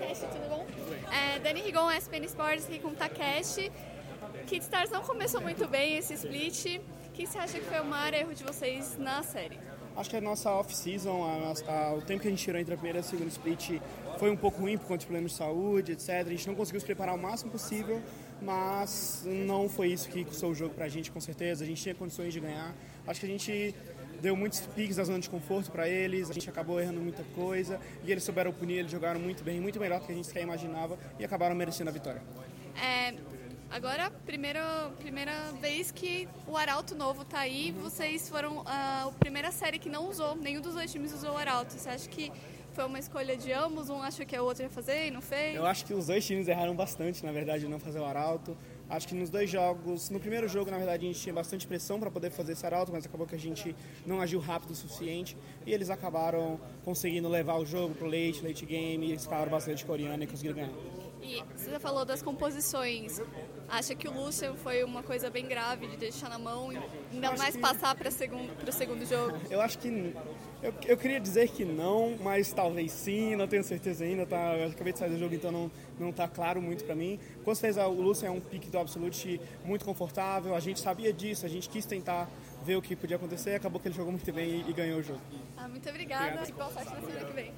Takeshi, tudo bom? É, Dani Rigon, SPN Sports, aqui com Takeshi. Kid Stars não começou muito bem esse split. O que você acha que foi o maior erro de vocês na série? Acho que a nossa off-season, o tempo que a gente tirou entre a primeira e a segunda split foi um pouco ruim por conta de problemas de saúde, etc. A gente não conseguiu se preparar o máximo possível, mas não foi isso que custou o jogo pra gente, com certeza. A gente tinha condições de ganhar. Acho que a gente deu muitos piques da zona de conforto para eles, a gente acabou errando muita coisa e eles souberam punir, eles jogaram muito bem, muito melhor do que a gente sequer imaginava e acabaram merecendo a vitória. É, agora, primeiro, primeira vez que o Arauto novo tá aí, vocês foram a primeira série que não usou, nenhum dos dois times usou o Arauto. Você acha que foi uma escolha de ambos? Um achou que o outro ia fazer e não fez? Eu acho que os dois times erraram bastante, na verdade, de não fazer o Arauto. Acho que nos dois jogos, no primeiro jogo, na verdade, a gente tinha bastante pressão para poder fazer esse arauto, mas acabou que a gente não agiu rápido o suficiente e eles acabaram conseguindo levar o jogo pro late, late game, e eles ficaram bastante coreano e conseguiram ganhar. E você falou das composições. Acha que o Lúcio foi uma coisa bem grave de deixar na mão e ainda mais que... passar para o segundo jogo? Eu acho que. Eu, eu queria dizer que não, mas talvez sim, não tenho certeza ainda. Tá, eu acabei de sair do jogo, então não, não tá claro muito para mim. Com certeza o Lúcio é um pique do Absolute muito confortável, a gente sabia disso, a gente quis tentar ver o que podia acontecer, acabou que ele jogou muito bem e, e ganhou o jogo. Ah, muito obrigada Obrigado. e boa sorte na semana que vem.